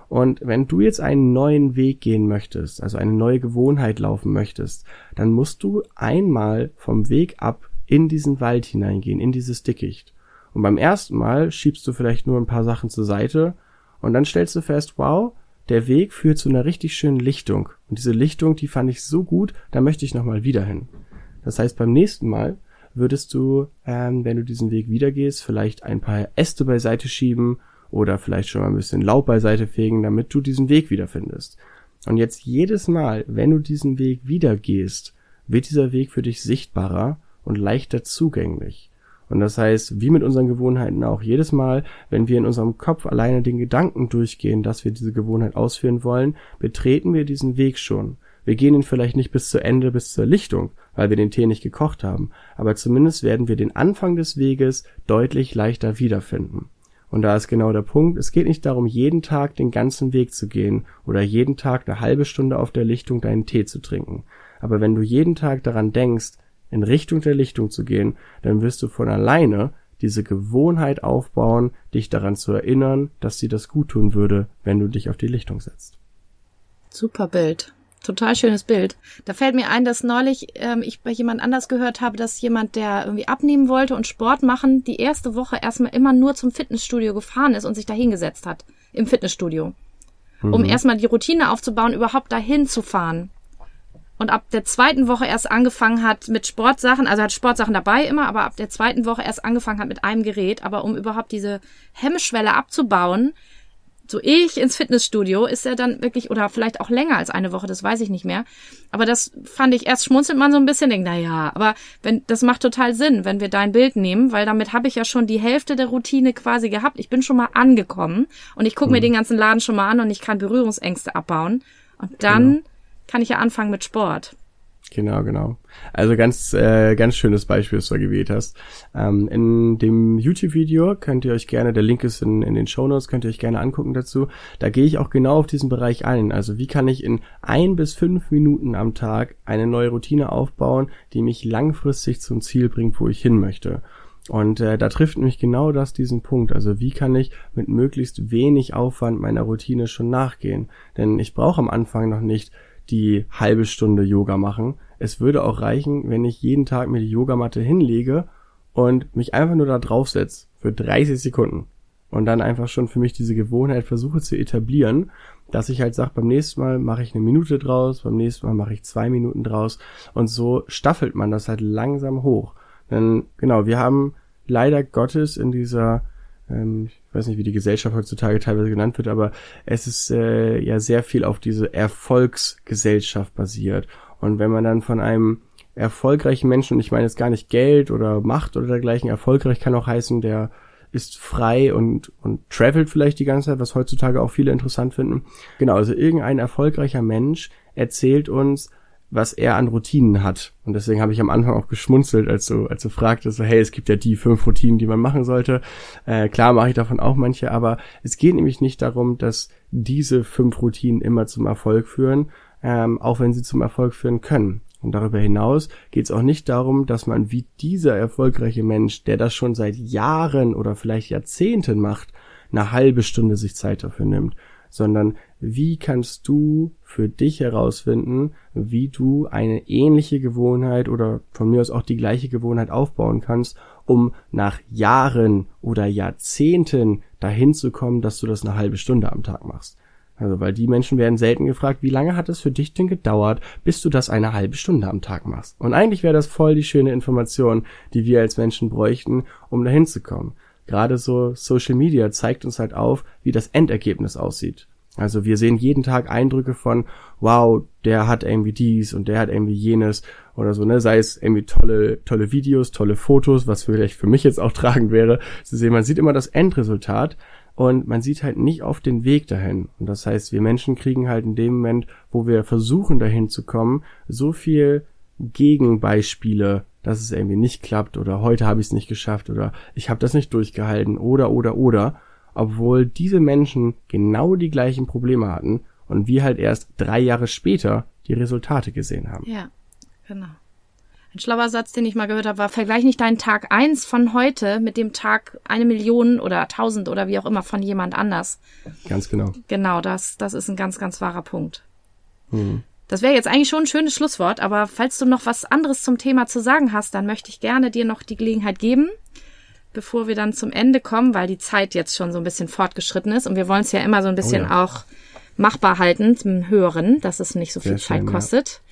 Speaker 2: Und wenn du jetzt einen neuen Weg gehen möchtest, also eine neue Gewohnheit laufen möchtest, dann musst du einmal vom Weg ab in diesen Wald hineingehen, in dieses Dickicht. Und beim ersten Mal schiebst du vielleicht nur ein paar Sachen zur Seite und dann stellst du fest, wow, der Weg führt zu einer richtig schönen Lichtung. Und diese Lichtung, die fand ich so gut, da möchte ich nochmal wieder hin. Das heißt, beim nächsten Mal würdest du, ähm, wenn du diesen Weg wieder gehst, vielleicht ein paar Äste beiseite schieben oder vielleicht schon mal ein bisschen Laub beiseite fegen, damit du diesen Weg wiederfindest. Und jetzt jedes Mal, wenn du diesen Weg wieder gehst, wird dieser Weg für dich sichtbarer und leichter zugänglich. Und das heißt, wie mit unseren Gewohnheiten auch, jedes Mal, wenn wir in unserem Kopf alleine den Gedanken durchgehen, dass wir diese Gewohnheit ausführen wollen, betreten wir diesen Weg schon. Wir gehen ihn vielleicht nicht bis zu Ende, bis zur Lichtung, weil wir den Tee nicht gekocht haben, aber zumindest werden wir den Anfang des Weges deutlich leichter wiederfinden. Und da ist genau der Punkt, es geht nicht darum, jeden Tag den ganzen Weg zu gehen oder jeden Tag eine halbe Stunde auf der Lichtung deinen Tee zu trinken. Aber wenn du jeden Tag daran denkst, in Richtung der Lichtung zu gehen, dann wirst du von alleine diese Gewohnheit aufbauen, dich daran zu erinnern, dass dir das gut tun würde, wenn du dich auf die Lichtung setzt.
Speaker 1: Super Bild. Total schönes Bild. Da fällt mir ein, dass neulich ähm, ich bei jemand anders gehört habe, dass jemand, der irgendwie abnehmen wollte und Sport machen, die erste Woche erstmal immer nur zum Fitnessstudio gefahren ist und sich da hingesetzt hat. Im Fitnessstudio. Um mhm. erstmal die Routine aufzubauen, überhaupt dahin zu fahren und ab der zweiten Woche erst angefangen hat mit Sportsachen, also hat Sportsachen dabei immer, aber ab der zweiten Woche erst angefangen hat mit einem Gerät, aber um überhaupt diese Hemmschwelle abzubauen, so ich ins Fitnessstudio, ist er dann wirklich, oder vielleicht auch länger als eine Woche, das weiß ich nicht mehr. Aber das fand ich, erst schmunzelt man so ein bisschen, denkt, na ja, aber wenn, das macht total Sinn, wenn wir dein Bild nehmen, weil damit habe ich ja schon die Hälfte der Routine quasi gehabt. Ich bin schon mal angekommen und ich gucke mhm. mir den ganzen Laden schon mal an und ich kann Berührungsängste abbauen. Und dann genau kann ich ja anfangen mit Sport.
Speaker 2: Genau, genau. Also ganz, äh, ganz schönes Beispiel, das du gewählt hast. Ähm, in dem YouTube-Video könnt ihr euch gerne, der Link ist in, in den Show Notes, könnt ihr euch gerne angucken dazu. Da gehe ich auch genau auf diesen Bereich ein. Also wie kann ich in ein bis fünf Minuten am Tag eine neue Routine aufbauen, die mich langfristig zum Ziel bringt, wo ich hin möchte. Und äh, da trifft mich genau das diesen Punkt. Also wie kann ich mit möglichst wenig Aufwand meiner Routine schon nachgehen? Denn ich brauche am Anfang noch nicht die halbe Stunde Yoga machen. Es würde auch reichen, wenn ich jeden Tag mir die Yogamatte hinlege und mich einfach nur da draufsetze für 30 Sekunden und dann einfach schon für mich diese Gewohnheit versuche zu etablieren, dass ich halt sage, beim nächsten Mal mache ich eine Minute draus, beim nächsten Mal mache ich zwei Minuten draus und so staffelt man das halt langsam hoch. Denn genau, wir haben leider Gottes in dieser ähm, ich weiß nicht, wie die Gesellschaft heutzutage teilweise genannt wird, aber es ist äh, ja sehr viel auf diese Erfolgsgesellschaft basiert. Und wenn man dann von einem erfolgreichen Menschen, und ich meine jetzt gar nicht Geld oder Macht oder dergleichen, erfolgreich kann auch heißen, der ist frei und, und travelt vielleicht die ganze Zeit, was heutzutage auch viele interessant finden. Genau, also irgendein erfolgreicher Mensch erzählt uns, was er an Routinen hat. Und deswegen habe ich am Anfang auch geschmunzelt, als du, als du fragtest, hey, es gibt ja die fünf Routinen, die man machen sollte. Äh, klar mache ich davon auch manche, aber es geht nämlich nicht darum, dass diese fünf Routinen immer zum Erfolg führen, ähm, auch wenn sie zum Erfolg führen können. Und darüber hinaus geht es auch nicht darum, dass man wie dieser erfolgreiche Mensch, der das schon seit Jahren oder vielleicht Jahrzehnten macht, eine halbe Stunde sich Zeit dafür nimmt, sondern wie kannst du für dich herausfinden, wie du eine ähnliche Gewohnheit oder von mir aus auch die gleiche Gewohnheit aufbauen kannst, um nach Jahren oder Jahrzehnten dahin zu kommen, dass du das eine halbe Stunde am Tag machst. Also, weil die Menschen werden selten gefragt, wie lange hat es für dich denn gedauert, bis du das eine halbe Stunde am Tag machst? Und eigentlich wäre das voll die schöne Information, die wir als Menschen bräuchten, um dahin zu kommen. Gerade so Social Media zeigt uns halt auf, wie das Endergebnis aussieht. Also wir sehen jeden Tag Eindrücke von, wow, der hat irgendwie dies und der hat irgendwie jenes oder so, ne? Sei es irgendwie tolle, tolle Videos, tolle Fotos, was vielleicht für mich jetzt auch tragen wäre, zu sehen. Man sieht immer das Endresultat und man sieht halt nicht auf den Weg dahin. Und das heißt, wir Menschen kriegen halt in dem Moment, wo wir versuchen dahin zu kommen, so viel Gegenbeispiele, dass es irgendwie nicht klappt oder heute habe ich es nicht geschafft oder ich habe das nicht durchgehalten oder oder oder obwohl diese Menschen genau die gleichen Probleme hatten und wir halt erst drei Jahre später die Resultate gesehen haben.
Speaker 1: Ja, genau. Ein schlauer Satz, den ich mal gehört habe, war, vergleich nicht deinen Tag eins von heute mit dem Tag eine Million oder tausend oder wie auch immer von jemand anders.
Speaker 2: Ganz genau.
Speaker 1: Genau, das, das ist ein ganz, ganz wahrer Punkt. Mhm. Das wäre jetzt eigentlich schon ein schönes Schlusswort, aber falls du noch was anderes zum Thema zu sagen hast, dann möchte ich gerne dir noch die Gelegenheit geben bevor wir dann zum Ende kommen, weil die Zeit jetzt schon so ein bisschen fortgeschritten ist und wir wollen es ja immer so ein bisschen oh ja. auch machbar halten zum Hören, dass es nicht so viel sehr Zeit schön, kostet.
Speaker 2: Ja.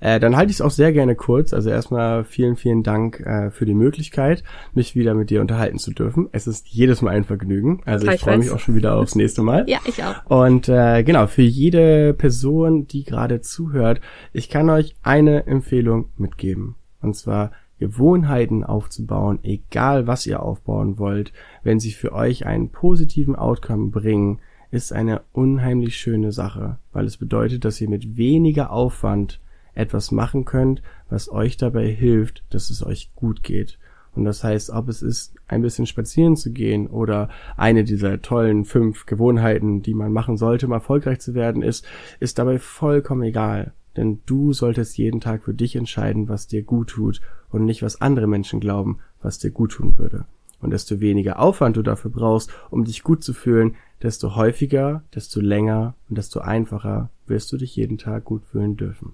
Speaker 2: Äh, dann halte ich es auch sehr gerne kurz. Also erstmal vielen, vielen Dank äh, für die Möglichkeit, mich wieder mit dir unterhalten zu dürfen. Es ist jedes Mal ein Vergnügen. Also ich freue mich auch schon wieder aufs nächste Mal.
Speaker 1: ja, ich auch.
Speaker 2: Und äh, genau, für jede Person, die gerade zuhört, ich kann euch eine Empfehlung mitgeben. Und zwar Gewohnheiten aufzubauen, egal was ihr aufbauen wollt, wenn sie für euch einen positiven Outcome bringen, ist eine unheimlich schöne Sache, weil es bedeutet, dass ihr mit weniger Aufwand etwas machen könnt, was euch dabei hilft, dass es euch gut geht. Und das heißt, ob es ist, ein bisschen spazieren zu gehen oder eine dieser tollen fünf Gewohnheiten, die man machen sollte, um erfolgreich zu werden, ist, ist dabei vollkommen egal. Denn du solltest jeden Tag für dich entscheiden, was dir gut tut und nicht, was andere Menschen glauben, was dir gut tun würde. Und desto weniger Aufwand du dafür brauchst, um dich gut zu fühlen, desto häufiger, desto länger und desto einfacher wirst du dich jeden Tag gut fühlen dürfen.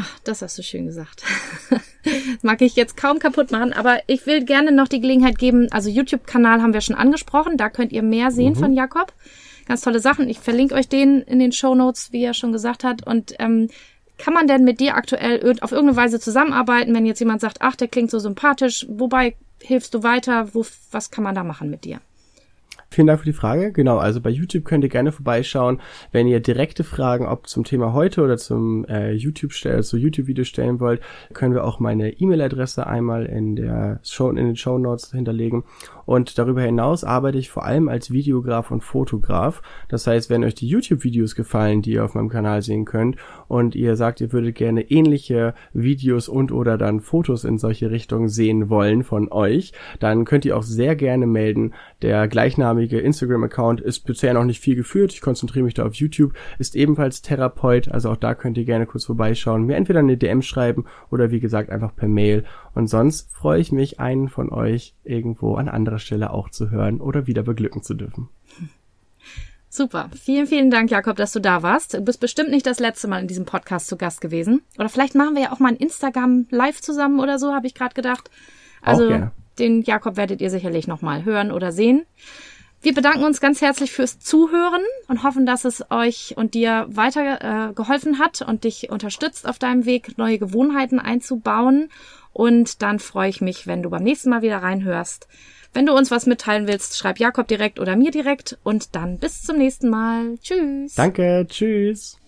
Speaker 1: Ach, das hast du schön gesagt. das mag ich jetzt kaum kaputt machen, aber ich will gerne noch die Gelegenheit geben. Also YouTube-Kanal haben wir schon angesprochen, da könnt ihr mehr sehen mhm. von Jakob ganz tolle Sachen. Ich verlinke euch den in den Show Notes, wie er schon gesagt hat. Und ähm, kann man denn mit dir aktuell auf irgendeine Weise zusammenarbeiten, wenn jetzt jemand sagt, ach, der klingt so sympathisch, wobei hilfst du weiter? Wo, was kann man da machen mit dir?
Speaker 2: Vielen Dank für die Frage. Genau, also bei YouTube könnt ihr gerne vorbeischauen, wenn ihr direkte Fragen, ob zum Thema heute oder zum äh, YouTube stellen, zu YouTube-Video stellen wollt, können wir auch meine E-Mail-Adresse einmal in der Show, in den Show Notes hinterlegen. Und darüber hinaus arbeite ich vor allem als Videograf und Fotograf. Das heißt, wenn euch die YouTube-Videos gefallen, die ihr auf meinem Kanal sehen könnt, und ihr sagt, ihr würdet gerne ähnliche Videos und oder dann Fotos in solche Richtungen sehen wollen von euch, dann könnt ihr auch sehr gerne melden. Der gleichnamige gleichnamige Instagram-Account ist bisher noch nicht viel geführt. Ich konzentriere mich da auf YouTube. Ist ebenfalls Therapeut. Also auch da könnt ihr gerne kurz vorbeischauen. Mir entweder eine DM schreiben oder wie gesagt einfach per Mail. Und sonst freue ich mich, einen von euch irgendwo an anderer Stelle auch zu hören oder wieder beglücken zu dürfen.
Speaker 1: Super. Vielen, vielen Dank, Jakob, dass du da warst. Du bist bestimmt nicht das letzte Mal in diesem Podcast zu Gast gewesen. Oder vielleicht machen wir ja auch mal ein Instagram live zusammen oder so, habe ich gerade gedacht. Also den Jakob werdet ihr sicherlich noch mal hören oder sehen. Wir bedanken uns ganz herzlich fürs Zuhören und hoffen, dass es euch und dir weiter äh, geholfen hat und dich unterstützt auf deinem Weg, neue Gewohnheiten einzubauen. Und dann freue ich mich, wenn du beim nächsten Mal wieder reinhörst. Wenn du uns was mitteilen willst, schreib Jakob direkt oder mir direkt. Und dann bis zum nächsten Mal. Tschüss.
Speaker 2: Danke. Tschüss.